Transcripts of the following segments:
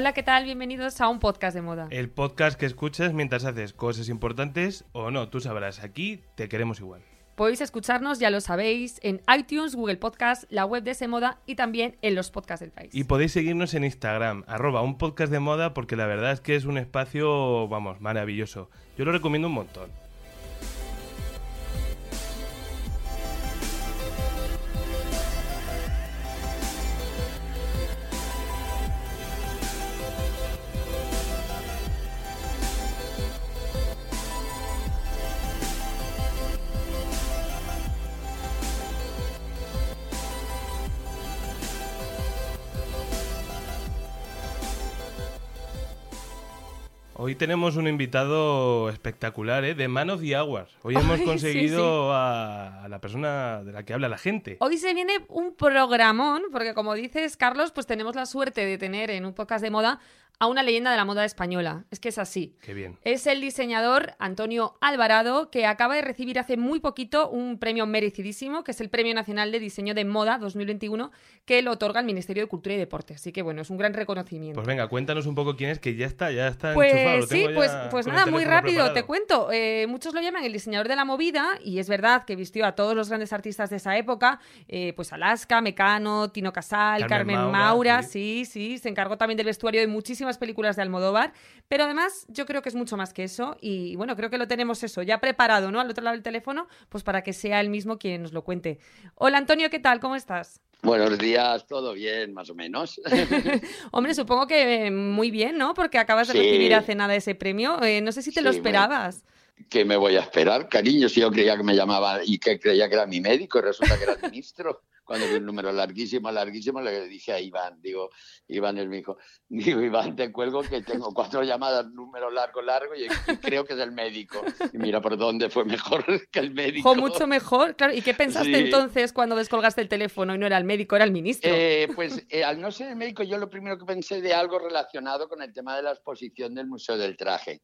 Hola, ¿qué tal? Bienvenidos a un podcast de moda. El podcast que escuchas mientras haces cosas importantes o no, tú sabrás, aquí te queremos igual. Podéis escucharnos, ya lo sabéis, en iTunes, Google Podcast, la web de Semoda y también en los podcasts del país. Y podéis seguirnos en Instagram, arroba un podcast de moda, porque la verdad es que es un espacio, vamos, maravilloso. Yo lo recomiendo un montón. Hoy tenemos un invitado espectacular, ¿eh? De Man of the Hours. Hoy hemos Ay, sí, conseguido A, a la persona de la que habla la gente. Hoy se viene un programón, porque como dices, Carlos, pues tenemos la suerte de tener en un podcast de moda a una leyenda de la moda española. Es que es así. Qué bien. Es el diseñador Antonio Alvarado, que acaba de recibir hace muy poquito un premio merecidísimo, que es el Premio Nacional de Diseño de Moda 2021, que lo otorga el Ministerio de Cultura y Deporte. Así que bueno, es un gran reconocimiento. Pues venga, cuéntanos un poco quién es, que ya está, ya está Pues enchufado. lo sí, tengo pues, ya pues nada, muy rápido, preparado. te cuento. Eh, muchos lo llaman el diseñador de la movida, y es verdad que vistió a todos los grandes artistas de esa época, eh, pues Alaska, Mecano, Tino Casal, Carmen Carmen, Maura, Maura, sí. sí, sí, se encargó también del vestuario de muchísimas películas de Almodóvar, pero además yo creo que es mucho más que eso, y bueno, creo que lo tenemos eso, ya preparado, ¿no? Al otro lado del teléfono, pues para que sea él mismo quien nos lo cuente. Hola Antonio, ¿qué tal? ¿Cómo estás? Buenos días, todo bien, más o menos. Hombre, supongo que eh, muy bien, ¿no? Porque acabas de Sí. recibir hace nada ese premio. Eh, no sé si te lo Sí, esperabas. ¿Qué me voy a esperar, cariño? Si yo creía que me llamaba y que creía que era mi médico resulta que era el ministro. Cuando vi un número larguísimo, larguísimo, le dije a Iván, digo, Iván es mi hijo, digo, Iván, te cuelgo que tengo cuatro llamadas, número largo, largo, y, y creo que es el médico. Y mira por dónde fue mejor que el médico. Jo, mucho mejor, claro. ¿Y qué pensaste Sí. entonces cuando descolgaste el teléfono y no era el médico, era el ministro? Eh, pues eh, al no ser el médico, yo lo primero que pensé de algo relacionado con el tema de la exposición del Museo del Traje.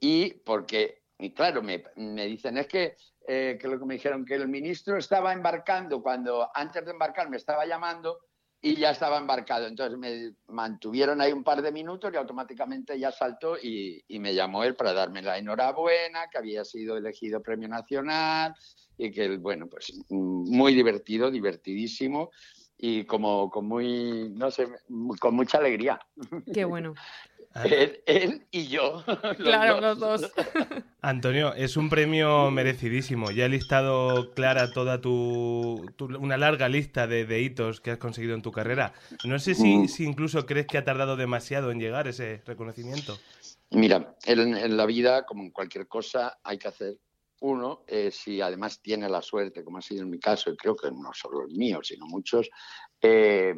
Y porque, y claro, me, me dicen, es que, eh, que lo que me dijeron, que el ministro estaba embarcando cuando antes de embarcar me estaba llamando y ya estaba embarcado. Entonces me mantuvieron ahí un par de minutos y automáticamente ya saltó y, y me llamó él para darme la enhorabuena, que había sido elegido premio nacional y que, bueno, pues muy divertido, divertidísimo y como con muy, no sé, con mucha alegría. Qué bueno. Ah, Él, él y yo. los Claro, dos. los dos. Antonio, es un premio merecidísimo. Ya he listado, Clara, toda tu, tu- una larga lista de, de hitos que has conseguido en tu carrera. No sé si, Mm. si incluso crees que ha tardado demasiado en llegar ese reconocimiento. Mira, en, en la vida, como en cualquier cosa, hay que hacer uno, eh, si además tiene la suerte, como ha sido en mi caso, y creo que no solo el mío, sino muchos, eh,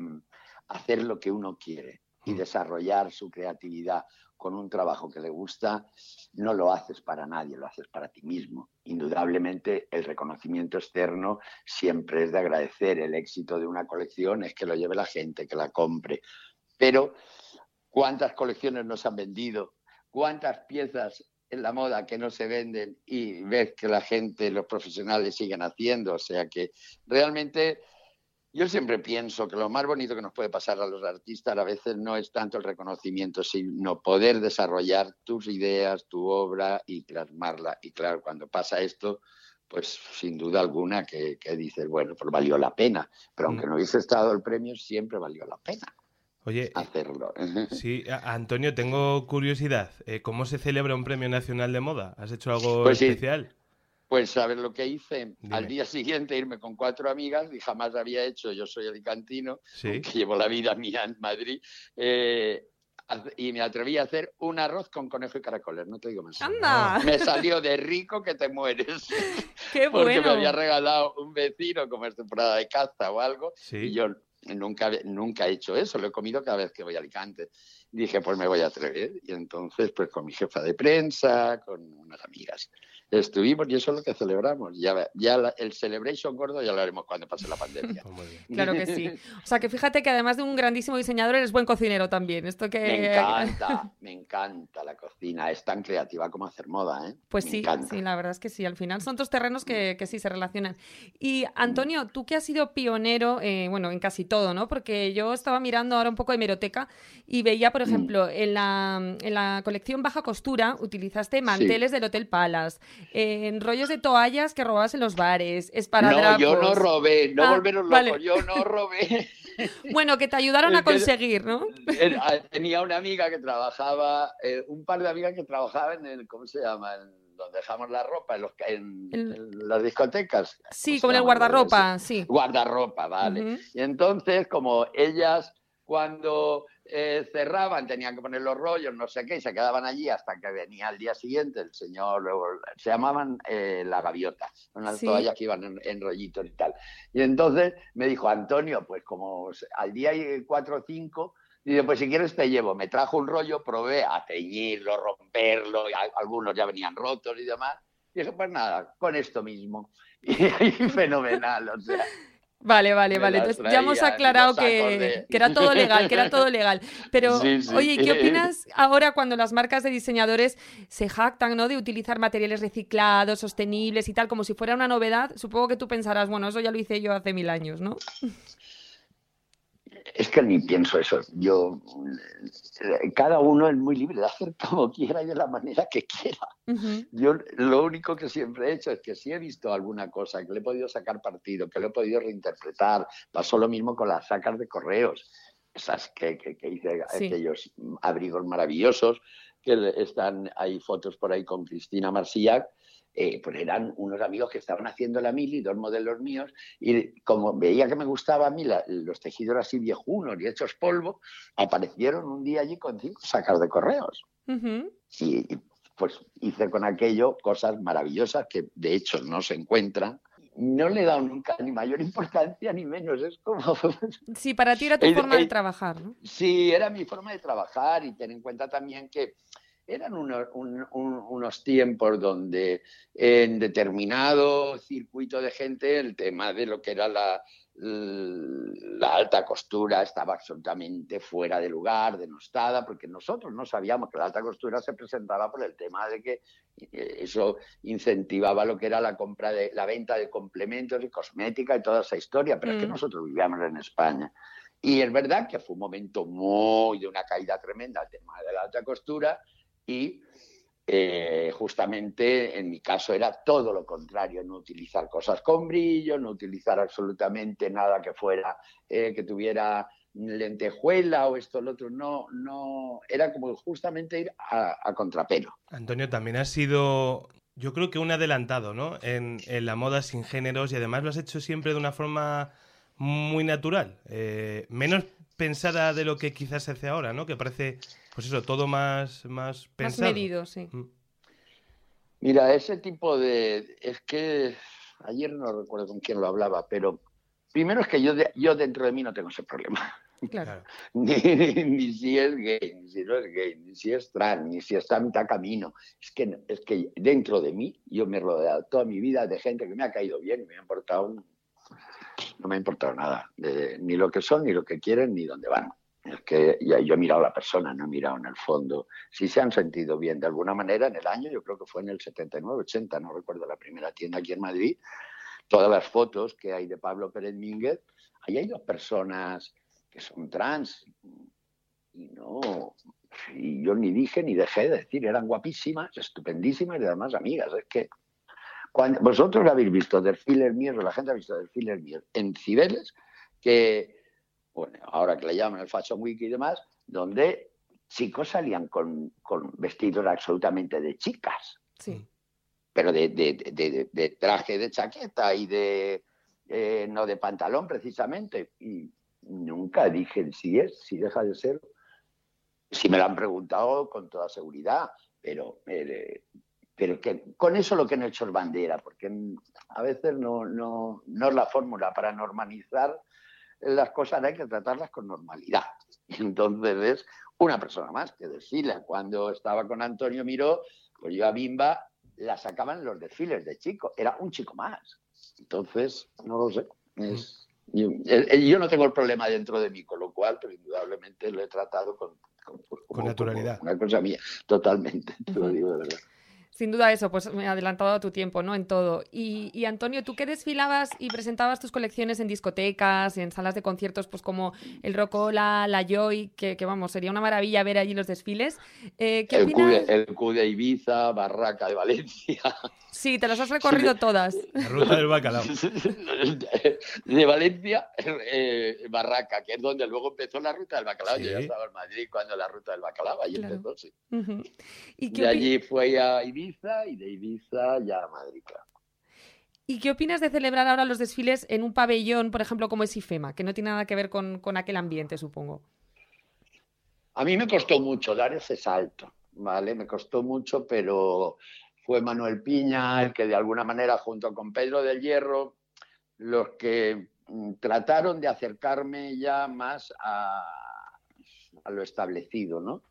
hacer lo que uno quiere y Mm. desarrollar su creatividad con un trabajo que le gusta, no lo haces para nadie, lo haces para ti mismo. Indudablemente, el reconocimiento externo siempre es de agradecer. El éxito de una colección es que lo lleve la gente, que la compre. Pero, ¿cuántas colecciones nos han vendido? ¿Cuántas piezas en la moda que no se venden y ves que la gente, los profesionales siguen haciendo? O sea que realmente yo siempre pienso que lo más bonito que nos puede pasar a los artistas a veces no es tanto el reconocimiento, sino poder desarrollar tus ideas, tu obra y plasmarla. Y claro, cuando pasa esto, pues sin duda alguna que, que dices, bueno, pues valió la pena. Pero aunque no hubiese estado el premio, siempre valió la pena Oye, hacerlo. sí, Antonio, tengo curiosidad. Eh, ¿Cómo se celebra un premio nacional de moda? ¿Has hecho algo Pues sí. Pues sabes lo que hice Dime. al día siguiente irme con cuatro amigas y jamás había hecho, yo soy alicantino, Sí. que llevo la vida mía en Madrid, eh, y me atreví a hacer un arroz con conejo y caracoles, no te digo más. ¡Anda! Me salió de rico que te mueres, ¡Qué porque bueno! me había regalado un vecino como es temporada de caza o algo, Sí. y yo nunca, nunca he hecho eso, lo he comido cada vez que voy a Alicante. dije, pues me voy a atrever. Y entonces, pues con mi jefa de prensa, con unas amigas, estuvimos y eso es lo que celebramos. Ya, ya el Celebration gordo ya lo haremos cuando pase la pandemia. claro que sí. O sea, que fíjate que además de un grandísimo diseñador, eres buen cocinero también. Esto que... Me encanta, me encanta la cocina. Es tan creativa como hacer moda, ¿eh? Pues sí, sí, la verdad es que sí. Al final son dos terrenos que, que sí se relacionan. Y Antonio, tú que has sido pionero, eh, bueno, en casi todo, ¿no? Porque yo estaba mirando ahora un poco de hemeroteca y veía, por mm. ejemplo, en la, en la colección Baja Costura utilizaste manteles del Hotel Palace, en rollos de toallas que robabas en los bares, esparadrapos. No, yo no robé, no ah, volveros locos, yo no robé. bueno, que te ayudaron a conseguir, ¿no? Ah, tenía una amiga que trabajaba, eh, un par de amigas que trabajaban en el, ¿cómo se llama? donde dejamos la ropa, en, las discotecas. Sí, como en el guardarropa, sí. Guardarropa, vale. Y entonces, como ellas cuando eh, cerraban tenían que poner los rollos, no sé qué, y se quedaban allí hasta que venía al día siguiente el señor, se llamaban eh, la gaviota, unas toallas que iban en, rollitos y tal. Y entonces me dijo, Antonio, pues como al día 4 o 5, Dice, pues si quieres te llevo. Me trajo un rollo, probé a teñirlo, romperlo, algunos ya venían rotos y demás. Y dije, pues nada, con esto mismo. Y, fenomenal, o sea. Vale, vale, vale. Entonces ya hemos aclarado que, era todo legal, que era todo legal. Pero, oye, ¿qué opinas ahora cuando las marcas de diseñadores se jactan, ¿no? De utilizar materiales reciclados, sostenibles y tal, como si fuera una novedad? Supongo que tú pensarás, bueno, eso ya lo hice yo hace mil años, ¿no? Es que ni pienso eso. Yo, cada uno es muy libre de hacer como quiera y de la manera que quiera. Yo lo único que siempre he hecho es que si he visto alguna cosa que le he podido sacar partido, que le he podido reinterpretar, pasó lo mismo con las sacas de correos, esas que, que, hice aquellos abrigos maravillosos, que están, hay fotos por ahí con Cristina Marsillac, eh, pues eran unos amigos que estaban haciendo la mili, dos modelos míos, y como veía que me gustaba a mí los tejidos así viejunos y hechos polvo, aparecieron un día allí con cinco sacas de correos. y, pues hice con aquello cosas maravillosas que de hecho no se encuentran. No le he dado nunca ni mayor importancia ni menos. Es como. Sí, para ti era tu forma de trabajar, ¿no? Sí, era mi forma de trabajar y ten en cuenta también que eran unos, tiempos donde en determinado circuito de gente el tema de lo que era la, la alta costura estaba absolutamente fuera de lugar, denostada, porque nosotros no sabíamos que la alta costura se presentaba por el tema de que eh, eso incentivaba lo que era la compra de la venta de complementos y cosmética y toda esa historia, pero es que mm. nosotros vivíamos en España. Y es verdad que fue un momento muy de una caída tremenda el tema de la alta costura, y eh, justamente en mi caso era todo lo contrario, no utilizar cosas con brillo, no utilizar absolutamente nada que fuera, eh, que tuviera lentejuela o esto o lo otro, no, no, era como justamente ir a, contrapelo. Antonio, también has sido, yo creo que un adelantado, ¿no? En, la moda sin géneros y además lo has hecho siempre de una forma muy natural, eh, menos pensada de lo que quizás se hace ahora, ¿no? Que parece pues eso, todo más, más pensado. Más medido, sí. Mm. Mira, ese tipo de... Es que ayer no recuerdo con quién lo hablaba, pero primero es que yo, yo dentro de mí no tengo ese problema. Claro. ni, ni, si es gay, ni si no es gay, ni si es trans, ni si está a mitad camino. Es que, es que dentro de mí yo me he rodeado toda mi vida de gente que me ha caído bien, me ha importado, no me ha importado nada, ni lo que son, ni lo que quieren, ni dónde van. Es que yo he mirado a la persona, no he mirado en el fondo. Si se han sentido bien de alguna manera en el año, yo creo que fue en el 79, 80, no recuerdo la primera tienda aquí en Madrid, todas las fotos que hay de Pablo Pérez Mínguez, ahí hay dos personas que son trans. Y no, y yo ni dije ni dejé de decir, eran guapísimas, estupendísimas y además amigas. Es que cuando, vosotros habéis visto desfiles míos, o la gente ha visto desfiles míos en Cibeles, que bueno, ahora que le llaman el Fashion Week y demás, donde chicos salían con, vestidos absolutamente de chicas. Sí. Pero de, traje de chaqueta y de eh, no de pantalón precisamente. Y nunca dije si es, si deja de ser. Si me lo han preguntado con toda seguridad, pero, eh, pero que con eso lo que han hecho es bandera, porque a veces no, no, no es la fórmula para normalizar las cosas hay que tratarlas con normalidad. Y entonces es una persona más que desfila. Cuando estaba con Antonio Miró, pues yo a Bimba la sacaban en los desfiles de chico, era un chico más. Entonces, no lo sé. Es, yo, yo, no tengo el problema dentro de mí, con lo cual, pero indudablemente lo he tratado con, con, con naturalidad. una cosa mía, totalmente, te lo digo de verdad. Sin duda eso, pues me he adelantado a tu tiempo, ¿no? En todo. Y, y, Antonio, tú que desfilabas y presentabas tus colecciones en discotecas y en salas de conciertos, pues como el Rocola, la Joy, que, que vamos, sería una maravilla ver allí los desfiles. Eh, ¿qué el, opinas? Q de, el Q de Ibiza, Barraca de Valencia. Sí, te las has recorrido todas. La ruta del bacalao. De Valencia, eh, Barraca, que es donde luego empezó la ruta del bacalao. Sí. Yo ya estaba en Madrid cuando la ruta del bacalao, allí Claro. empezó, sí. ¿Y, qué De opi- allí fue a Ibiza y de Ibiza ya a Madrid, claro. ¿Y qué opinas de celebrar ahora los desfiles en un pabellón, por ejemplo, como es IFEMA, que no tiene nada que ver con, con aquel ambiente, supongo? A mí me costó mucho dar ese salto, ¿vale? Me costó mucho, pero fue Manuel Piña el que de alguna manera, junto con Pedro del Hierro, los que mm, trataron de acercarme ya más a, a lo establecido, ¿no?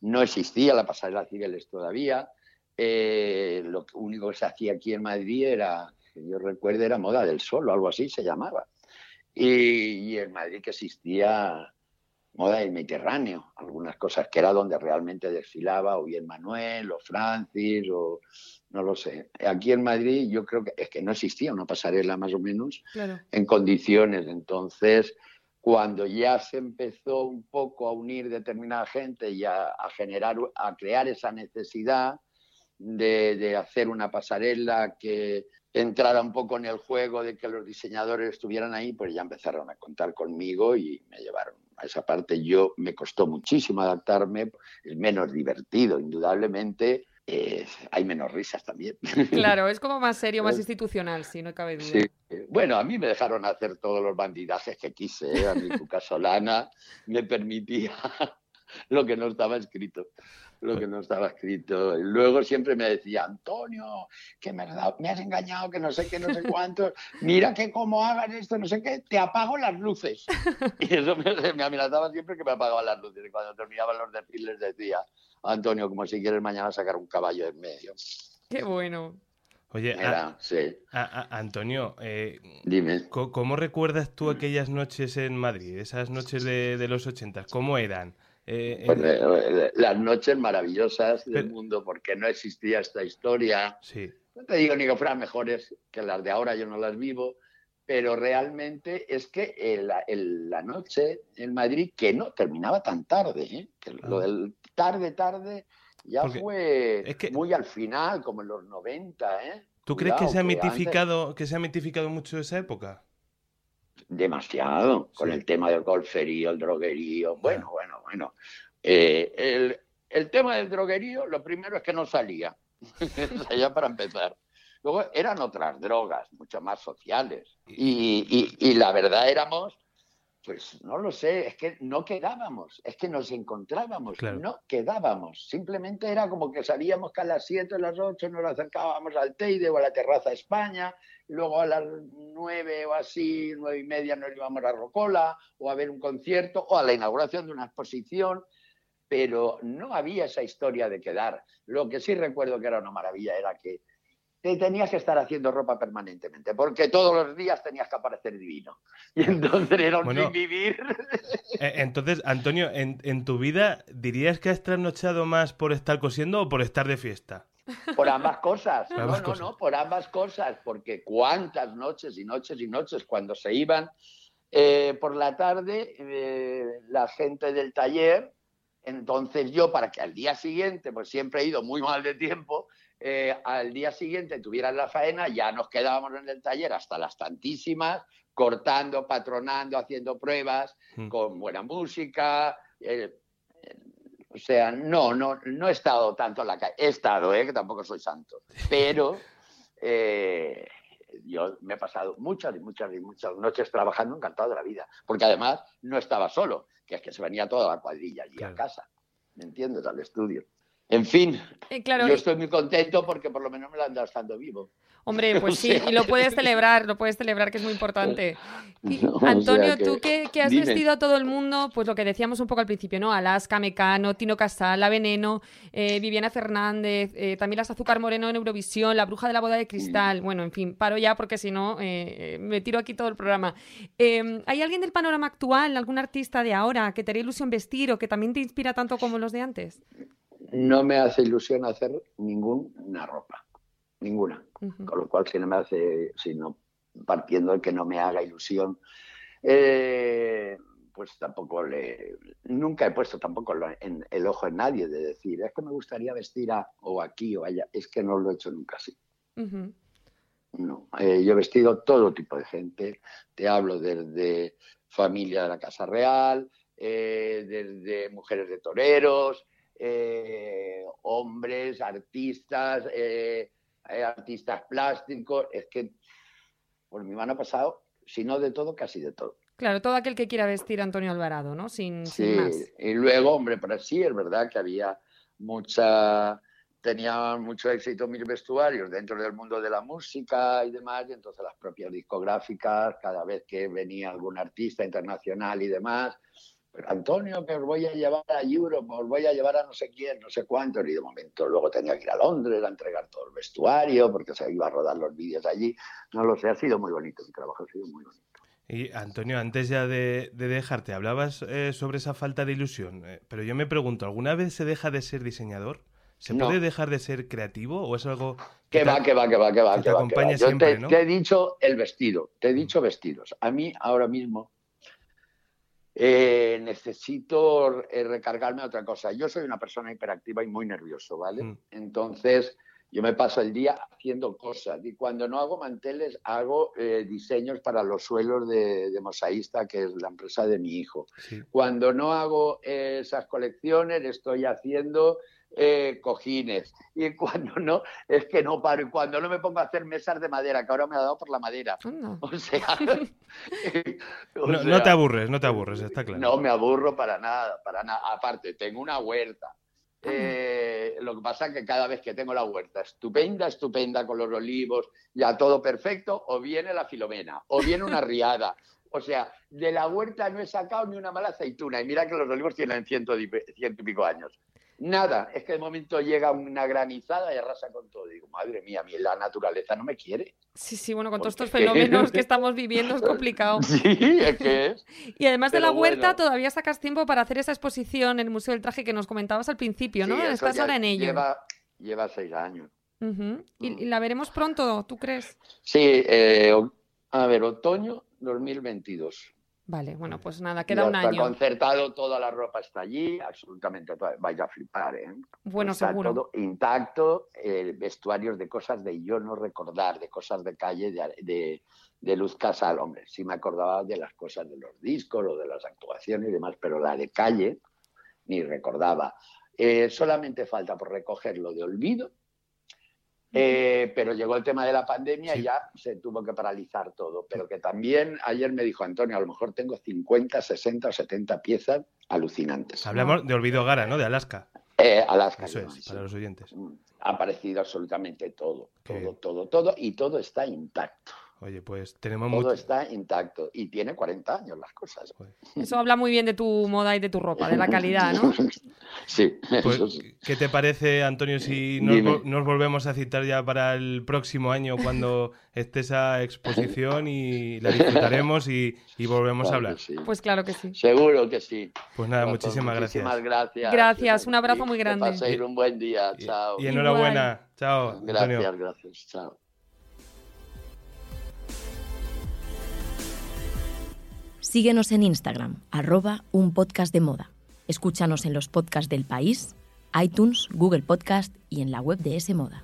No existía la pasarela Cibeles todavía. Eh, lo único que se hacía aquí en Madrid era, que yo recuerdo, era Moda del Sol o algo así se llamaba. Y, y en Madrid que existía moda del Mediterráneo, algunas cosas que era donde realmente desfilaba o bien Manuel o Francis o no lo sé. Aquí en Madrid yo creo que es que no existía una pasarela más o menos Claro. en condiciones. Entonces, cuando ya se empezó un poco a unir determinada gente y a, a generar, a crear esa necesidad de, de hacer una pasarela que entrara un poco en el juego de que los diseñadores estuvieran ahí, pues ya empezaron a contar conmigo y me llevaron a esa parte. Yo me costó muchísimo adaptarme, es menos divertido, indudablemente. eh, hay menos risas también. Claro, es como más serio, más institucional, sí, no cabe duda. Sí. Bueno, a mí me dejaron hacer todos los bandidajes que quise. ¿eh? A mí Solana me permitía lo que no estaba escrito. Lo que no estaba escrito. Y luego siempre me decía, Antonio, que me, has dado- me has engañado, que no sé qué, no sé cuánto. Mira que como hagan esto, no sé qué, te apago las luces. Y eso me, me amenazaba siempre que me apagaban las luces. Y cuando terminaban los desfiles decía, Antonio, como si quieres mañana sacar un caballo en medio. Qué bueno. Oye, a- sí, a- a- Antonio, eh, dime. ¿cómo recuerdas tú aquellas noches en Madrid? Esas noches de, de los ochentas, ¿cómo eran? Eh, Pues, en- eh, las noches maravillosas del Pero- mundo, porque no existía esta historia. Sí, No te digo ni que fueran mejores que las de ahora, yo no las vivo, pero realmente es que el- el- la noche en Madrid, que no terminaba tan tarde, ¿eh? que lo Ah. del tarde, tarde, ya Porque fue es que- muy al final, como en los 90, ¿eh? ¿Tú crees que se ha mitificado, que se ha mitificado mucho esa época? Demasiado, con Sí. el tema del golferío, el droguerío. Bueno, bueno, bueno. Eh, el, el tema del droguerío, lo primero es que no salía. para empezar. Luego eran otras drogas, mucho más sociales. Y, y- y la verdad éramos, pues no lo sé, es que no quedábamos, es que nos encontrábamos, Claro. no quedábamos. Simplemente era como que salíamos que a las 7 o las 8 nos acercábamos al Teide o a la Terraza España, luego a las 9 o así, nueve y media nos íbamos a Rocola o a ver un concierto o a la inauguración de una exposición, pero no había esa historia de quedar. Lo que sí recuerdo que era una maravilla era que te tenías que estar haciendo ropa permanentemente, porque todos los días tenías que aparecer divino. Y entonces era un Bueno. vivir. Eh, Entonces, Antonio, en, en tu vida, ¿dirías que has trasnochado más por estar cosiendo o por estar de fiesta? Por ambas cosas. Por no, ambas no, cosas. no, por ambas cosas. Porque cuántas noches y noches y noches cuando se iban eh, por la tarde eh, la gente del taller. Entonces yo, para que al día siguiente, pues siempre he ido muy mal de tiempo, eh, al día siguiente tuvieran la faena, ya nos quedábamos en el taller hasta las tantísimas, cortando, patronando, haciendo pruebas, Mm. con buena música. eh, eh, o sea, no, no, no he estado tanto en la calle. He estado, ¿eh? que tampoco soy santo. Pero yo me he pasado muchas y muchas y muchas noches trabajando encantado de la vida. Porque además no estaba solo, que es que se venía toda la cuadrilla allí Claro. a casa. ¿Me entiendes? Al estudio. En fin, Eh, claro, yo y- estoy muy contento porque por lo menos me lo han dado estando vivo. Hombre, pues O sí, sea, y lo puedes celebrar, lo puedes celebrar, que es muy importante. No, Antonio, que- tú que, que has dime. vestido a todo el mundo, pues lo que decíamos un poco al principio, ¿no? Alaska, Mecano, Tino Casal, La Veneno, eh, Viviana Fernández, eh, también las Azúcar Moreno en Eurovisión, La Bruja de la Boda de Cristal. Bueno, en fin, paro ya porque si no eh, eh, me tiro aquí todo el programa. Eh, ¿Hay alguien del panorama actual, algún artista de ahora que te haría ilusión vestir o que también te inspira tanto como los de antes? No me hace ilusión hacer ninguna ropa, ninguna. Con lo cual, si no me hace, si no, partiendo de que no me haga ilusión, eh, pues tampoco le, nunca he puesto tampoco en, el ojo en nadie de decir, es que me gustaría vestir a, o aquí o allá, es que no lo he hecho nunca así. No, eh, yo he vestido todo tipo de gente. Te hablo desde familia de la Casa Real, eh, desde mujeres de toreros, eh, hombres, artistas, eh, eh, artistas plásticos. Es que por mi mano ha pasado, si no de todo, casi de todo. Claro, todo aquel que quiera vestir a Antonio Alvarado, ¿no? Sin, sin Sí, más. y luego, hombre, pero sí es verdad que había mucha, tenía mucho éxito mis vestuarios dentro del mundo de la música y demás, y entonces las propias discográficas, cada vez que venía algún artista internacional y demás, pero Antonio, que os voy a llevar a Europe, os voy a llevar a no sé quién, no sé cuánto, y de momento luego tenía que ir a Londres a entregar todo el vestuario, porque se iba a rodar los vídeos allí, no lo sé, ha sido muy bonito, mi trabajo ha sido muy bonito. Y Antonio, antes ya de, de dejarte, hablabas eh, sobre esa falta de ilusión, eh, pero yo me pregunto, ¿alguna vez se deja de ser diseñador? ¿Se No. puede dejar de ser creativo o es algo Que te- va, que va, que va, que va. que te que acompaña va. Yo siempre, te, ¿no? te he dicho el vestido, te he dicho vestidos. A mí ahora mismo eh, necesito eh, recargarme a otra cosa. Yo soy una persona hiperactiva y muy nervioso, ¿vale? Mm. Entonces, yo me paso el día haciendo cosas y cuando no hago manteles, hago eh, diseños para los suelos de, de Mosaísta, que es la empresa de mi hijo. Sí. Cuando no hago eh, esas colecciones, estoy haciendo eh, cojines. Y cuando no, es que no paro. Y cuando no me pongo a hacer mesas de madera, que ahora me ha dado por la madera. Anda. O sea, o No, sea, no te aburres, no te aburres, está claro. no me aburro para nada, para nada. Aparte, tengo una huerta. Eh, lo que pasa es que cada vez que tengo la huerta estupenda, estupenda, con los olivos, ya todo perfecto, o viene la filomena, o viene una riada. O sea, de la huerta no he sacado ni una mala aceituna. Y mira que los olivos tienen ciento y pico años. Nada, es que de momento llega una granizada y arrasa con todo. Digo, madre mía, a mí la naturaleza no me quiere. Sí, sí, bueno, con todos estos fenómenos que estamos viviendo es complicado. Sí, es que es. Y además de la huerta, bueno. todavía sacas tiempo para hacer esa exposición en el Museo del Traje que nos comentabas al principio, ¿no? Sí, Estás ahora en ello. Lleva, lleva seis años. Ujú. ¿Y, Mm. y la veremos pronto, tú crees? Sí, eh, a ver, otoño 2022. Vale, bueno, pues nada, Ya queda un está año. concertado, toda la ropa está allí, absolutamente toda. Vais a flipar, ¿eh? Bueno, está seguro. todo intacto, eh, vestuarios de cosas de yo no recordar, de cosas de calle, de, de, de Luz Casal. Hombre, sí me acordaba de las cosas de los discos o de las actuaciones y demás, pero la de calle ni recordaba. Eh, solamente falta por recogerlo de olvido, eh, pero llegó el tema de la pandemia y ya se tuvo que paralizar todo. Pero que también ayer me dijo Antonio, a lo mejor tengo 50, 60 o 70 piezas alucinantes. Hablamos de Olvido Gara, ¿no? De Alaska. Eh, Alaska. Eso es, sí. para los oyentes. Mm, Ha aparecido absolutamente todo, todo, todo, todo, y todo está intacto. Oye, pues tenemos Todo mucho... está intacto. Y tiene 40 años las cosas. Eso habla muy bien de tu moda y de tu ropa, de la calidad, ¿no? sí, Pues, eso sí. ¿Qué te parece, Antonio, si nos, volvemos a citar ya para el próximo año cuando esté esa exposición y la disfrutaremos y, y volvemos a hablar? que sí. Pues claro que sí. Seguro que sí. Pues nada, Corazón, muchísimas muchísimas gracias. gracias. Gracias, un abrazo muy que grande. paséis un buen día. Y- Chao. Y enhorabuena. Chao, Antonio. Gracias, gracias. Chao. Síguenos en Instagram, arroba un podcast de moda. Escúchanos en los podcasts del país, iTunes, Google Podcast y en la web de S Moda.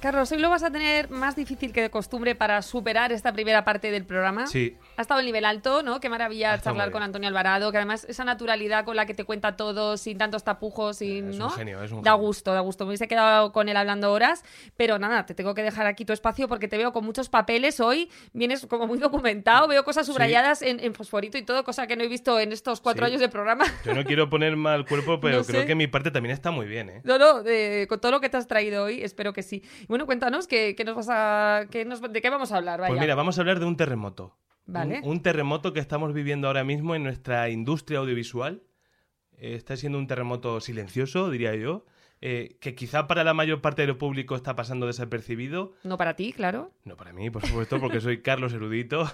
Carlos, hoy lo vas a tener más difícil que de costumbre para superar esta primera parte del programa. Sí, Ha estado el nivel alto, ¿no? Qué maravilla charlar con. Antonio Alvarado, que además esa naturalidad con la que te cuenta todo, sin tantos tapujos, sin, Es un genio, es un da genio. gusto, da gusto. Me hubiese quedado con él hablando horas, pero nada, te tengo que dejar aquí tu espacio porque te veo con muchos papeles hoy. Vienes como muy documentado, veo cosas subrayadas en, en fosforito y todo, cosa que no he visto en estos cuatro Sí. años de programa. Yo no quiero poner mal cuerpo, pero No creo sé. que mi parte también está muy bien, ¿eh? No, no, con todo lo que te has traído hoy, espero que sí. Bueno, cuéntanos qué, qué nos vas a, qué nos- de qué vamos a hablar. Vaya. Pues mira, vamos a hablar de un terremoto. Vale. Un, un terremoto que estamos viviendo ahora mismo en nuestra industria audiovisual. Eh, está siendo un terremoto silencioso, diría yo, eh, que quizá para la mayor parte del público está pasando desapercibido. No para ti, claro. No para mí, por supuesto, porque soy Carlos Erudito.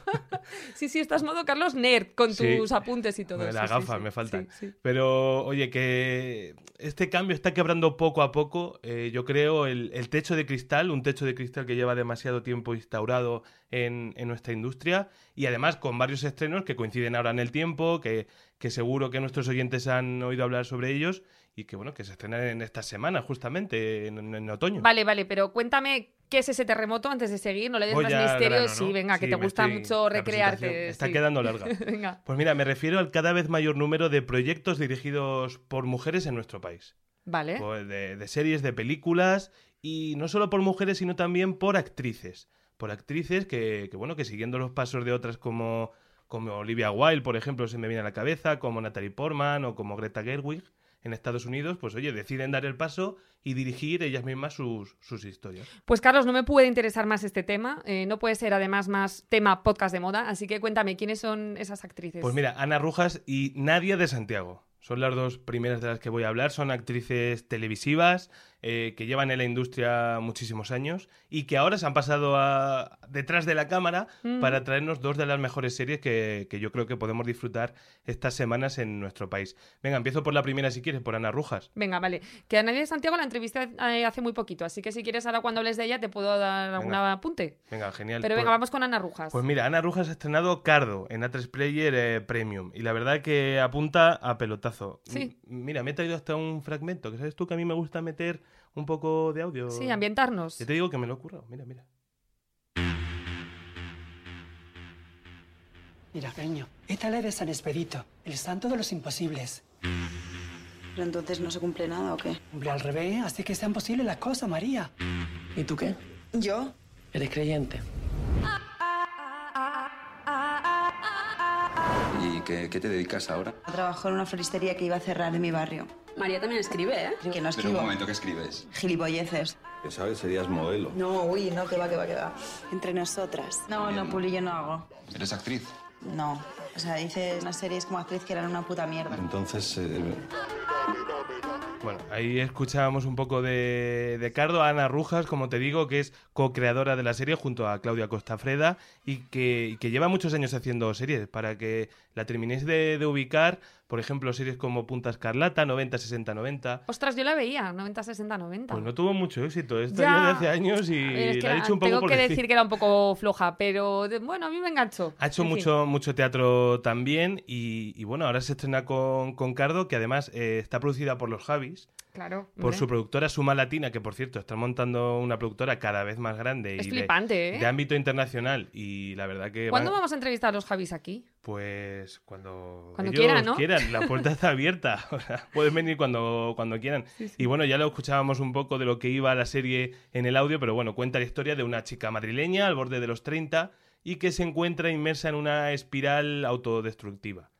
Sí, sí, estás modo Carlos Nerd con Sí. tus apuntes y todo. Bueno, sí, las sí, gafas sí. me faltan. Pero, oye, que este cambio está quebrando poco a poco, eh, yo creo, el, el techo de cristal, un techo de cristal que lleva demasiado tiempo instaurado en, en nuestra industria y además con varios estrenos que coinciden ahora en el tiempo, que, que seguro que nuestros oyentes han oído hablar sobre ellos y que, bueno, que se estrenan en estas semanas, justamente, en, en otoño. Vale, vale, pero cuéntame qué es ese terremoto antes de seguir. No le des Voy más misterio. grano, sí, ¿no? venga, que Sí, te me gusta mucho recrearte. Está sí. quedando larga. venga. Pues mira, me refiero al cada vez mayor número de proyectos dirigidos por mujeres en nuestro país. Vale. Pues de, de series, de películas y no solo por mujeres, sino también por actrices. Por actrices que, que, bueno, que siguiendo los pasos de otras como, como Olivia Wilde, por ejemplo, se me viene a la cabeza, como Natalie Portman o como Greta Gerwig en Estados Unidos, pues oye, deciden dar el paso y dirigir ellas mismas sus, sus historias. Pues Carlos, no me puede interesar más este tema. eh, no puede ser además más tema podcast de moda. Así que cuéntame, ¿quiénes son esas actrices? Pues mira, Ana Rujas y Nadia de Santiago. Son las dos primeras de las que voy a hablar. Son actrices televisivas eh, que llevan en la industria muchísimos años y que ahora se han pasado a, detrás de la cámara Mm. para traernos dos de las mejores series que, que yo creo que podemos disfrutar estas semanas en nuestro país. Venga, empiezo por la primera si quieres, por Ana Rujas. Venga, vale. Que a Nadia de Santiago la entrevisté eh, hace muy poquito. Así que si quieres ahora cuando hables de ella te puedo dar algún apunte. Venga, genial. Pero Pues- venga, vamos con Ana Rujas. Pues mira, Ana Rujas ha estrenado Cardo en A3 Player eh, Premium y la verdad que apunta a pelotazo. Sí. M- Mira, me he traído hasta un fragmento, que sabes tú que a mí me gusta meter un poco de audio. Sí, ambientarnos. Ya te digo que me lo he currado, mira, mira. Mira, cariño, esta ley de San Expedito, el santo de los imposibles. Pero entonces no se cumple nada o qué? Hombre, al revés, así que sean posibles las cosas, María. ¿Y tú qué? ¿Yo? ¿Eres creyente? ¿Y qué, qué te dedicas ahora? Trabajo en una floristería que iba a cerrar en mi barrio. María también escribe, ¿eh? Que no Pero un escribo. momento, ¿qué escribes? Gilipolleces. Que serías modelo. No, uy, no, que va, que va, que va. Entre nosotras. No, no, Puli, yo no hago. ¿Eres actriz? No. O sea, dices unas series como actriz que eran una puta mierda. Entonces, eh, Bueno, ahí escuchábamos un poco de, de Cardo, Ana Rujas, como te digo, que es co-creadora de la serie junto a Claudia Costafreda y que, y que lleva muchos años haciendo series. Para que la terminéis de, de ubicar, por ejemplo, series como Punta Escarlata, 90, 60, 90. Ostras, yo la veía, 90, 60, 90. Pues no tuvo mucho éxito. Esta Ya. ya de hace años y ver, es que la he era- dicho un poco tengo por que decir. decir que era un poco floja, pero de- bueno, a mí me enganchó. Ha hecho fin. mucho, mucho teatro también y, y bueno, ahora se estrena con, con Cardo, que además eh, está producida por los Javis, Claro. por su productora Suma Latina, que por cierto están montando una productora cada vez más grande Es y de, flipante, ¿eh? de ámbito internacional y la verdad que ¿Cuándo van- vamos a entrevistar a los Javis aquí? Pues cuando, Cuando ellos quieran, ¿no? quieran, la puerta está abierta, o sea, pueden venir cuando, cuando quieran. Y bueno, ya lo escuchábamos un poco de lo que iba la serie en el audio, pero bueno, cuenta la historia de una chica madrileña al borde de los 30 y que se encuentra inmersa en una espiral autodestructiva.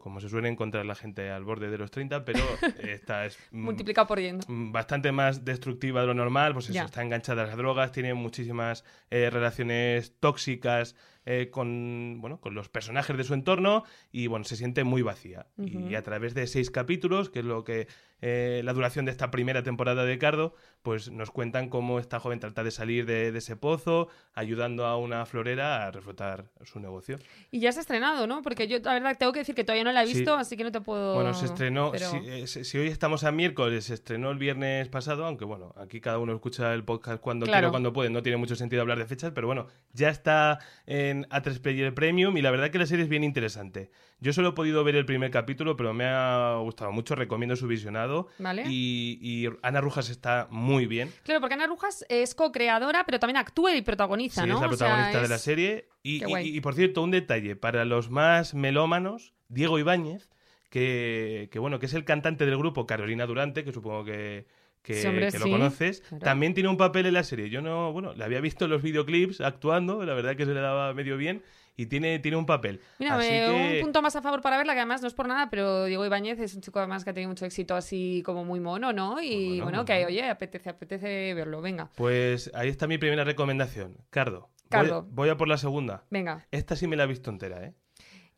Como se suele encontrar la gente al borde de los 30, pero esta es mm, Multiplicado por 10. mm, bastante más destructiva de lo normal, pues eso, está enganchada a las drogas, tiene muchísimas eh, relaciones tóxicas eh, con, bueno, con los personajes de su entorno y bueno, se siente muy vacía. Y a través de seis capítulos, que es lo que eh, la duración de esta primera temporada de Cardo, pues nos cuentan cómo esta joven trata de salir de, de ese pozo, ayudando a una florera a reflotar su negocio. Y ya se ha estrenado, ¿no? Porque yo, la verdad, tengo que decir que todavía no la he Sí. visto, así que no te puedo... Bueno, se estrenó, pero- si, eh, si- hoy estamos a miércoles, se estrenó el viernes pasado, aunque bueno, aquí cada uno escucha el podcast cuando Claro. quiere o cuando puede, no tiene mucho sentido hablar de fechas, pero bueno, ya está en en A3 Player Premium y la verdad que la serie es bien interesante. Yo solo he podido ver el primer capítulo, pero me ha gustado mucho, recomiendo su visionado. Vale. Y, y Ana Rujas está muy bien. Claro, porque Ana Rujas es co-creadora, pero también actúa y protagoniza, Sí, ¿no? es la O sea, protagonista de la serie. Y, y- por cierto, un detalle, para los más melómanos, Diego Ibáñez, que, que, bueno, que es el cantante del grupo Carolina Durante, que supongo que, que, Sí, hombre, que lo sí, conoces, claro. también tiene un papel en la serie. Yo no, bueno, le había visto en los videoclips actuando, la verdad que se le daba medio bien, y tiene, tiene un papel. Mira, Así me- que- un punto más a favor para verla, que además no es por nada, pero Diego Ibáñez es un chico además que ha tenido mucho éxito así como muy mono, ¿no? Y mono, bueno, muy que oye, apetece, apetece verlo, venga. Pues ahí está mi primera recomendación. Cardo. Cardo. Voy, a por la segunda. Venga. Esta sí me la he visto entera, ¿eh?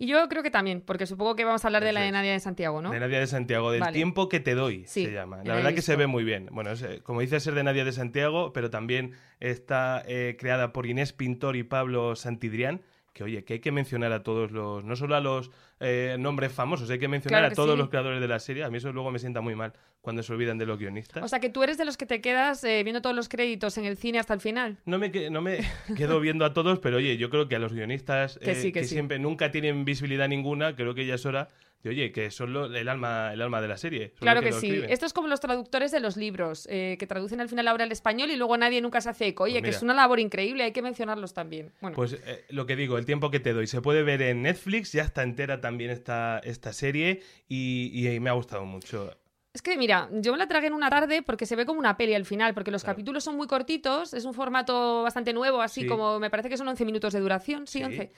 Y yo creo que también, porque supongo que vamos a hablar de la de. Nadia de Santiago, ¿no? De Nadia de Santiago, del Vale. tiempo que te doy, Sí, se llama. la verdad que se ve muy bien. Bueno, es, eh, como dice, ser de Nadia de Santiago, pero también está eh, creada por Inés Pintor y Pablo Santidrián. Que oye, que hay que mencionar a todos los, no solo a los eh, nombres famosos, hay que mencionar Claro a todos sí. los creadores de la serie. A mí eso luego me sienta muy mal cuando se olvidan de los guionistas. O sea, que tú eres de los que te quedas eh, viendo todos los créditos en el cine hasta el final. No me, que- no me quedo viendo a todos, pero oye, yo creo que a los guionistas Que eh, sí, que sí. siempre nunca tienen visibilidad ninguna, creo que ya es hora de, oye, que son lo- el, alma, el alma de la serie. Claro que sí. escriben. Esto es como los traductores de los libros, eh, que traducen al final ahora al español y luego nadie nunca se hace eco. Oye, Pues que mira. es una labor increíble, hay que mencionarlos también. Bueno, Pues eh, lo que digo, el tiempo que te doy. Se puede ver en Netflix, ya está entera también esta, esta serie y, y me ha gustado mucho. Es que mira, yo me la tragué en una tarde porque se ve como una peli al final, porque los Claro. capítulos son muy cortitos, es un formato bastante nuevo, así Sí. como me parece que son 11 minutos de duración, sí, Sí. 11.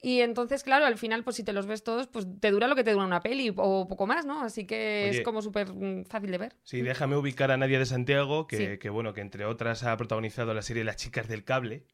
Y entonces, claro, al final, pues si te los ves todos, pues te dura lo que te dura una peli o poco más, ¿no? Así que Oye. es como súper mm, fácil de ver. Sí, déjame ubicar a Nadia de Santiago, que, Sí. que, bueno, que entre otras ha protagonizado la serie Las chicas del cable.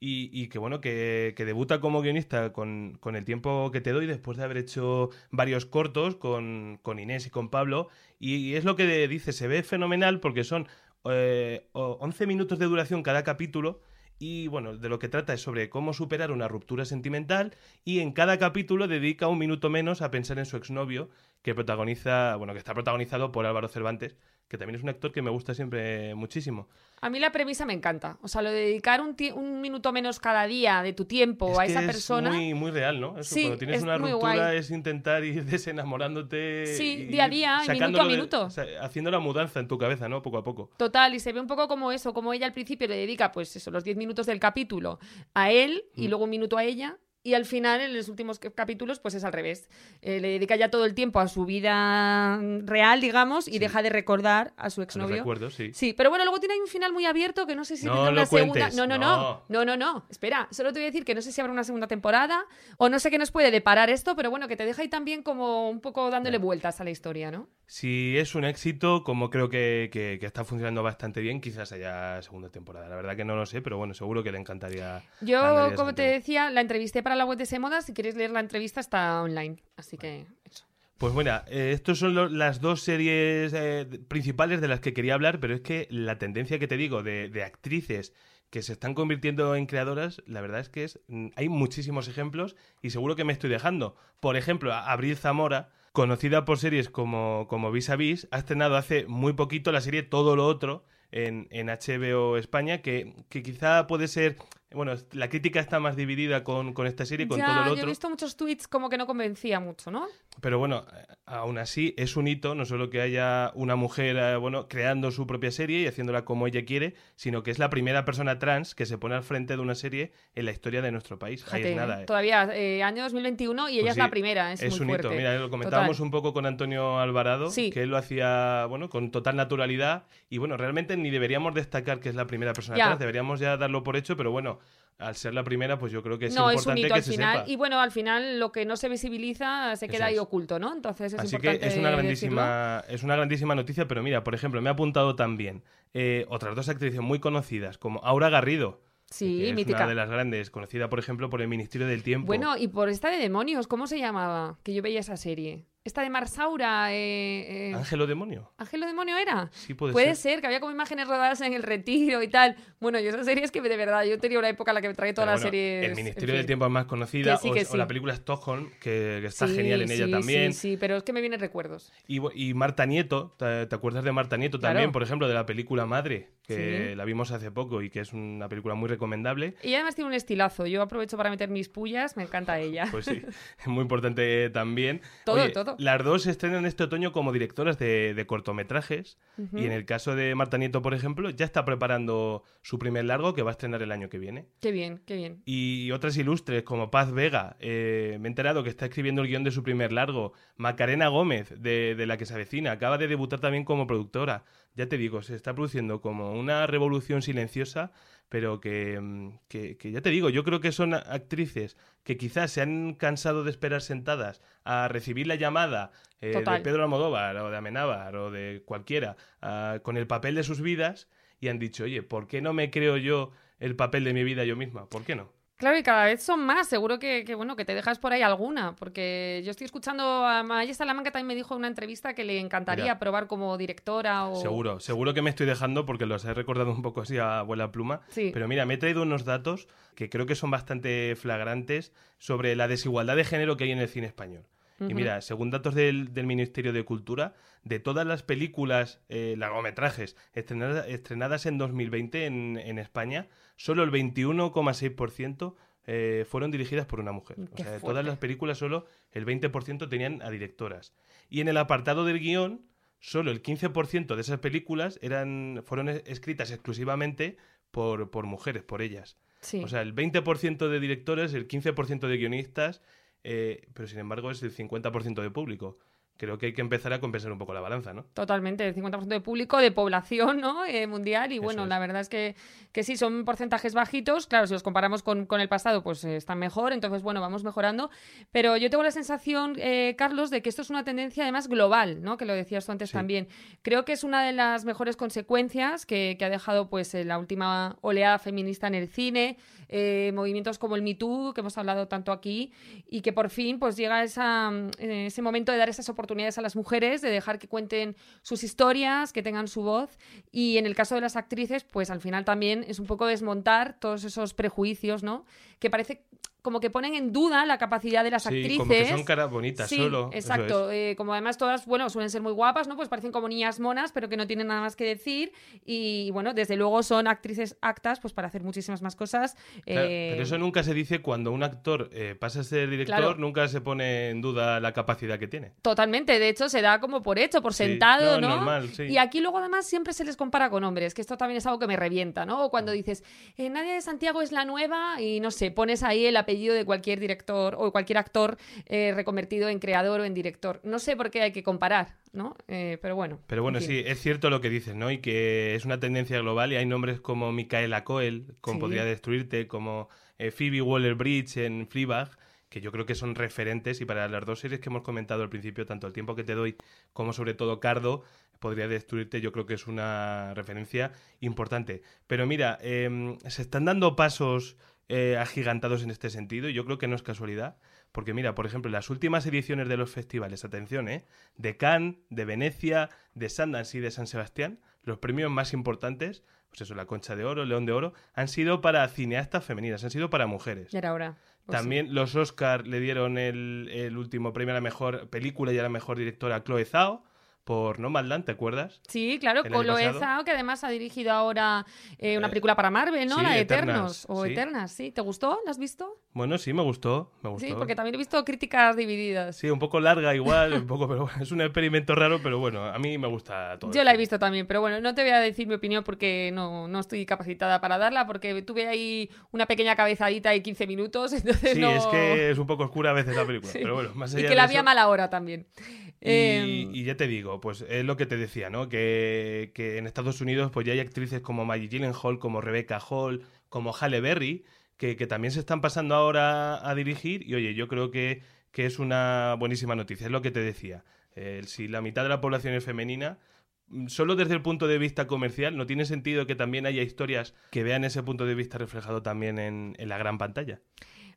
Y, y que bueno, que, que debuta como guionista con, con el tiempo que te doy después de haber hecho varios cortos con, con Inés y con Pablo. Y, y es lo que dice, se ve fenomenal porque son eh, o- 11 minutos de duración cada capítulo. Y bueno, de lo que trata es sobre cómo superar una ruptura sentimental. Y en cada capítulo dedica un minuto menos a pensar en su exnovio, que protagoniza, bueno, que está protagonizado por Álvaro Cervantes, que también es un actor que me gusta siempre muchísimo. A mí la premisa me encanta. O sea, lo de dedicar un, minuto menos cada día de tu tiempo Es a que esa es persona. muy, muy real, ¿no? Eso, Sí, cuando tienes es una muy ruptura guay. es intentar ir desenamorándote. Sí, día a día, minuto a de- minuto. o sea, haciendo la mudanza en tu cabeza, ¿no? Poco a poco. Total, y se ve un poco como eso, como ella al principio le dedica, pues eso, los 10 minutos del capítulo a él y Mm. luego un minuto a ella. Y al final, en los últimos cap- capítulos, pues es al revés. Eh, le dedica ya todo el tiempo a su vida mm, real, digamos, y Sí. deja de recordar a su Los exnovio. recuerdos, sí. Sí, pero bueno, luego tiene un final muy abierto que no sé si No tendrá una lo segunda. cuentes, No, no, no. no, no, no, no. Espera, solo te voy a decir que no sé si habrá una segunda temporada o no sé qué nos puede deparar esto, pero bueno, que te deja ahí también como un poco dándole vueltas a la historia, ¿no? Si es un éxito, como creo que, que- que está funcionando bastante bien, quizás haya segunda temporada. La verdad que no lo sé, pero bueno, seguro que le encantaría. Yo, como te decía, la entrevisté para la web de Semoda. Si queréis leer la entrevista, está online. Así que, eso. Pues bueno, eh, estos son las dos series eh, principales de las que quería hablar, pero es que la tendencia que te digo de, actrices que se están convirtiendo en creadoras, la verdad es que es mm, hay muchísimos ejemplos y seguro que me estoy dejando. Por ejemplo, Abril Zamora, conocida por series como, como Vis a Vis, ha estrenado hace muy poquito la serie Todo lo Otro en, en HBO España, que, que quizá puede ser... Bueno, la crítica está más dividida con, con esta serie, con ya, todo lo yo otro. he visto muchos tweets como que no convencía mucho, ¿no? Pero bueno, eh, aún así es un hito, no solo que haya una mujer eh, bueno, creando su propia serie y haciéndola como ella quiere, sino que es la primera persona trans que se pone al frente de una serie en la historia de nuestro país. Ahí es nada. eh. Todavía, eh, año 2021 y ella Pues es la primera. Es, muy un fuerte. hito. Mira, lo comentábamos Total. un poco con Antonio Alvarado, Sí. que él lo hacía bueno con total naturalidad y bueno, realmente ni deberíamos destacar que es la primera persona Ya. trans, deberíamos ya darlo por hecho, pero bueno, al ser la primera, pues yo creo que es no, es un importante hito que al se final. sepa. Y bueno, al final lo que no se visibiliza se Eso queda ahí es. oculto, ¿no? Entonces es Así que importante es una decirlo. grandísima, es una grandísima noticia, pero mira, por ejemplo, me ha apuntado también eh, otras dos actrices muy conocidas, como Aura Garrido, Sí, que es mítica. una de las grandes, conocida por ejemplo por el Ministerio del Tiempo. Bueno, y por esta de demonios, ¿cómo se llamaba? Que yo veía esa serie. Esta de Marsaura. Eh, eh, ¿Ángel o demonio? ¿Ángel o demonio era? Sí, puede, Puede ser. ser, que había como imágenes rodadas en el retiro y tal. Bueno, yo esas series que de verdad, yo tenía una época en la que me tragué todas Pero las bueno, series. El Ministerio en del. Tiempo es más conocida, sí, o, que o sí. la película Stockholm, que, que está Sí, genial en ella sí, también. Sí, sí, pero es que me vienen recuerdos. Y, y Marta Nieto, ¿te, te acuerdas de Marta Nieto Claro. también, por ejemplo, de la película Madre, que Sí. la vimos hace poco y que es una película muy recomendable? Y además tiene un estilazo. Yo aprovecho para meter mis pullas, me encanta ella. Pues sí, es muy importante también. Todo, Oye, todo. Las dos se estrenan este otoño como directoras de, de cortometrajes. Y en el caso de Marta Nieto, por ejemplo, ya está preparando su primer largo que va a estrenar el año que viene. Qué bien, qué bien. Y otras ilustres como Paz Vega, eh, me he enterado que está escribiendo el guion de su primer largo. Macarena Gómez, de, de la que se avecina, acaba de debutar también como productora. Ya te digo, se está produciendo como una revolución silenciosa, pero que, mm, que, que ya te digo, yo creo que son actrices que quizás se han cansado de esperar sentadas a recibir la llamada eh, de. Pedro Almodóvar o de Amenábar o de cualquiera ah, con el papel de sus vidas y han dicho, oye, ¿por qué no me creo yo el papel de mi vida yo misma? ¿Por qué no? Claro, y cada vez son más. Seguro que, que, bueno, que te dejas por ahí alguna. Porque yo estoy escuchando a Maya Salamanca que también me dijo en una entrevista que le encantaría Mira. probar como directora o. Seguro, seguro que me estoy dejando porque los he recordado un poco así a abuela pluma. Sí. Pero mira, me he traído unos datos que creo que son bastante flagrantes sobre la desigualdad de género que hay en el cine español. Y mira, según datos del, del Ministerio de Cultura, de todas las películas, eh, largometrajes estrenadas, estrenadas en 2020 en, en España, solo el 21,6% eh, fueron dirigidas por una mujer. O Qué sea, de todas las películas solo el 20% tenían a directoras. Y en el apartado del guion, solo el 15% de esas películas eran, fueron es- escritas exclusivamente por, por mujeres, por ellas. Sí. O sea, el 20% de directores, el 15% de guionistas, eh, pero sin embargo es el 50% de público. Creo que hay que empezar a compensar un poco la balanza, ¿no? Totalmente, el 50% de público, de población ¿no? Eh, mundial. Y Eso bueno, es. la verdad es que, que sí, son porcentajes bajitos. Claro, si los comparamos con, con el pasado, pues eh, están mejor. Entonces, bueno, vamos mejorando. Pero yo tengo la sensación, eh, Carlos, de que esto es una tendencia además global, ¿no? Que lo decías tú antes Sí. también. Creo que es una de las mejores consecuencias que, que ha dejado pues eh, la última oleada feminista en el cine, eh, movimientos como el Me Too, que hemos hablado tanto aquí, y que por fin pues llega eh, ese momento de dar esas oportunidades a las mujeres, de dejar que cuenten sus historias, que tengan su voz, y en el caso de las actrices, pues al final también es un poco desmontar todos esos prejuicios, ¿no? Que parece como que ponen en duda la capacidad de las Sí, actrices. como que son caras bonitas Sí, solo. exacto. es. Eh, como además todas, bueno, suelen ser muy guapas, ¿no? Pues parecen como niñas monas, pero que no tienen nada más que decir. Y bueno, desde luego son actrices actas, pues para hacer muchísimas más cosas. Claro, Eh, pero eso nunca se dice cuando un actor eh, pasa a ser director, Claro. nunca se pone en duda la capacidad que tiene. Totalmente, de hecho se da como por hecho, por Sí, sentado, no, ¿no? normal, sí. Y aquí luego además siempre se les compara con hombres, que esto también es algo que me revienta, ¿no? O cuando dices, eh, Nadia de Santiago es la nueva y no sé, pones ahí el apellido de cualquier director o cualquier actor eh, reconvertido en creador o en director. No sé por qué hay que comparar, ¿no? Eh, pero bueno. Pero bueno, en fin. sí, es cierto lo que dices, ¿no? Y que es una tendencia global y hay nombres como Micaela Coel, Sí. Podría Destruirte, como eh, Phoebe Waller-Bridge en Fleabag, que yo creo que son referentes y para las dos series que hemos comentado al principio, tanto El tiempo que te doy como sobre todo Cardo, Podría Destruirte, yo creo que es una referencia importante. Pero mira, em, se están dando pasos eh, agigantados en este sentido y yo creo que no es casualidad. Porque mira, por ejemplo, en las últimas ediciones de los festivales, atención, ¿eh? De Cannes, de Venecia, de Sundance y de San Sebastián, los premios más importantes, pues eso, la Concha de Oro, León de Oro, han sido para cineastas femeninas, han sido para mujeres. Era hora. Pues sí. También los Oscar le dieron el, el último premio a la mejor película y a la mejor directora a Chloe Zhao por Nomadland, ¿te acuerdas? Sí, claro, el pasado. Zhao, que además ha dirigido ahora eh, una Eh, película para Marvel, ¿no? sí, la de Eternos. O sí. Eternas, sí. ¿Te gustó? ¿La has visto? Bueno, sí, me gustó, me gustó. Sí, porque también he visto críticas divididas. Sí, un poco larga igual, un poco, pero bueno, es un experimento raro, pero bueno, a mí me gusta todo. Yo la he visto también, pero bueno, no te voy a decir mi opinión porque no, no estoy capacitada para darla, porque tuve ahí una pequeña cabezadita y 15 minutos, entonces Sí, no... es que es un poco oscura a veces la película, Sí. pero bueno, más Y allá que de la eso- vi a mala hora también. Y, Em, y ya te digo, pues es lo que te decía, ¿no? Que, que en Estados Unidos pues ya hay actrices como Maggie Gyllenhaal, como Rebecca Hall, como Halle Berry, que, que también se están pasando ahora a dirigir y oye, yo creo que, que es una buenísima noticia, es lo que te decía. Eh, si la mitad de la población es femenina, mm, solo desde el punto de vista comercial no tiene sentido que también haya historias que vean ese punto de vista reflejado también en, en la gran pantalla.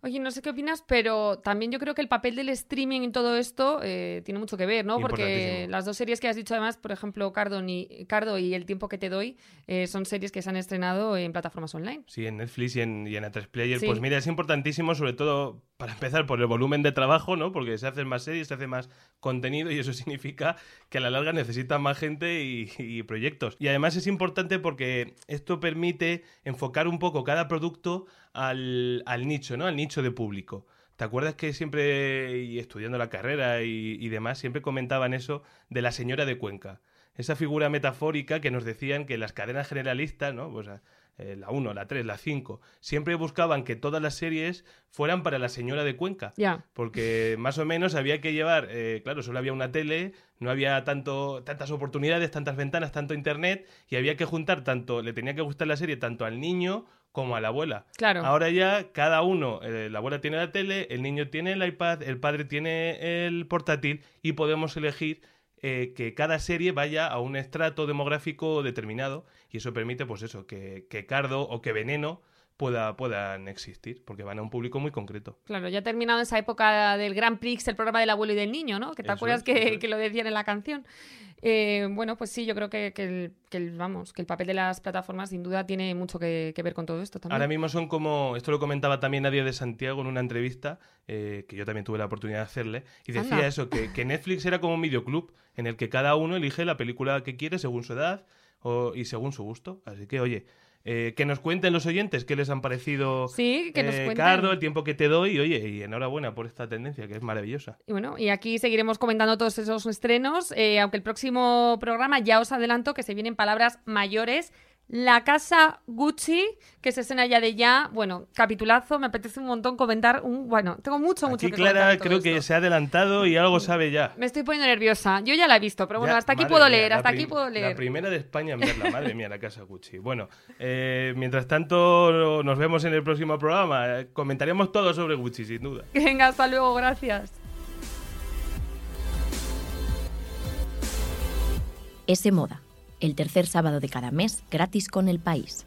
Oye, no sé qué opinas, pero también yo creo que el papel del streaming en todo esto eh, tiene mucho que ver, ¿no? Porque las dos series que has dicho además, por ejemplo, Cardo y, Cardo y El tiempo que te doy, eh, son series que se han estrenado en plataformas online. Sí, en Netflix y en, y en A3 Player. Sí. Pues mira, es importantísimo, sobre todo para empezar por el volumen de trabajo, ¿no? Porque se hacen más series, se hace más contenido y eso significa que a la larga necesitan más gente y, proyectos. Y además es importante porque esto permite enfocar un poco cada producto al, nicho, ¿no? Al nicho de público. ¿Te acuerdas que siempre, y estudiando la carrera y, y demás, siempre comentaban eso de la señora de Cuenca? Esa figura metafórica que nos decían que las cadenas generalistas, ¿no? Pues, eh, la 1, la 3, la 5, siempre buscaban que todas las series fueran para la señora de Cuenca. Porque más o menos había que llevar, eh, claro, solo había una tele, no había tanto, tantas oportunidades, tantas ventanas, tanto internet, y había que juntar tanto, le tenía que gustar la serie tanto al niño como a la abuela. Claro. Ahora ya cada uno, eh, la abuela tiene la tele, el niño tiene el iPad, el padre tiene el portátil y podemos elegir eh, que cada serie vaya a un estrato demográfico determinado y eso permite pues eso, que, que Cardo o que Veneno pueda, puedan existir, porque van a un público muy concreto. Claro, ya ha terminado esa época del Grand Prix, el programa del abuelo y del niño, ¿no? Que te Eso acuerdas es, que, es. que lo decían en la canción. Eh, bueno, pues sí, yo creo que, que el, que el- vamos, que el papel de las plataformas sin duda tiene mucho que, que ver con todo esto también. Ahora mismo son como, esto lo comentaba también Nadia de Santiago en una entrevista, eh, que yo también tuve la oportunidad de hacerle, y decía Anda. eso, que, que Netflix era como un videoclub en el que cada uno elige la película que quiere según su edad o- y según su gusto. Así que, oye, eh, que nos cuenten los oyentes qué les han parecido Sí, que nos eh. Cardo, el tiempo que te doy, y oye, y enhorabuena por esta tendencia, que es maravillosa. Y bueno, y aquí seguiremos comentando todos esos estrenos, eh, aunque el próximo programa ya os adelanto que se vienen palabras mayores. La casa Gucci, que se escena ya de ya, bueno, capitulazo, me apetece un montón comentar un, bueno, tengo mucho, mucho Aquí que comentar Clara creo que se ha adelantado y algo sabe ya. Me estoy poniendo nerviosa. Yo ya la he visto, pero bueno, Ya, hasta aquí puedo mía, leer, la hasta aquí puedo La leer. primera de España en verla, madre mía, la casa Gucci. Bueno, eh, mientras tanto nos vemos en el próximo programa. Comentaremos todo sobre Gucci, sin duda. Venga, hasta luego, gracias. Ese Moda, el tercer sábado de cada mes gratis con el país.